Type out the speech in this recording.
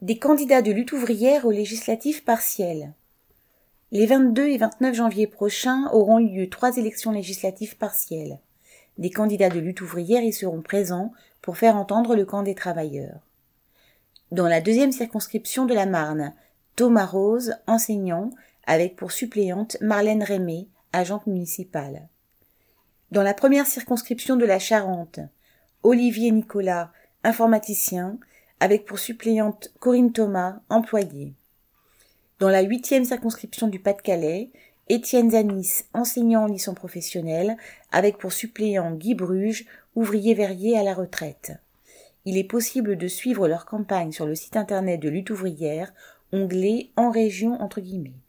Des candidats de lutte ouvrière aux législatives partielles. Les 22 et 29 janvier prochains auront lieu trois élections législatives partielles. Des candidats de lutte ouvrière y seront présents pour faire entendre le camp des travailleurs. Dans la deuxième circonscription de la Marne, Thomas Rose, enseignant, avec pour suppléante Marlène Rémé, agente municipale. Dans la première circonscription de la Charente, Olivier Nicolas, informaticien, avec pour suppléante Corinne Thomas, employée. Dans la huitième circonscription du Pas-de-Calais, Étienne Zanis, enseignant en licence professionnelle, avec pour suppléant Guy Bruges, ouvrier verrier à la retraite. Il est possible de suivre leur campagne sur le site internet de lutte ouvrière, onglet en région entre guillemets.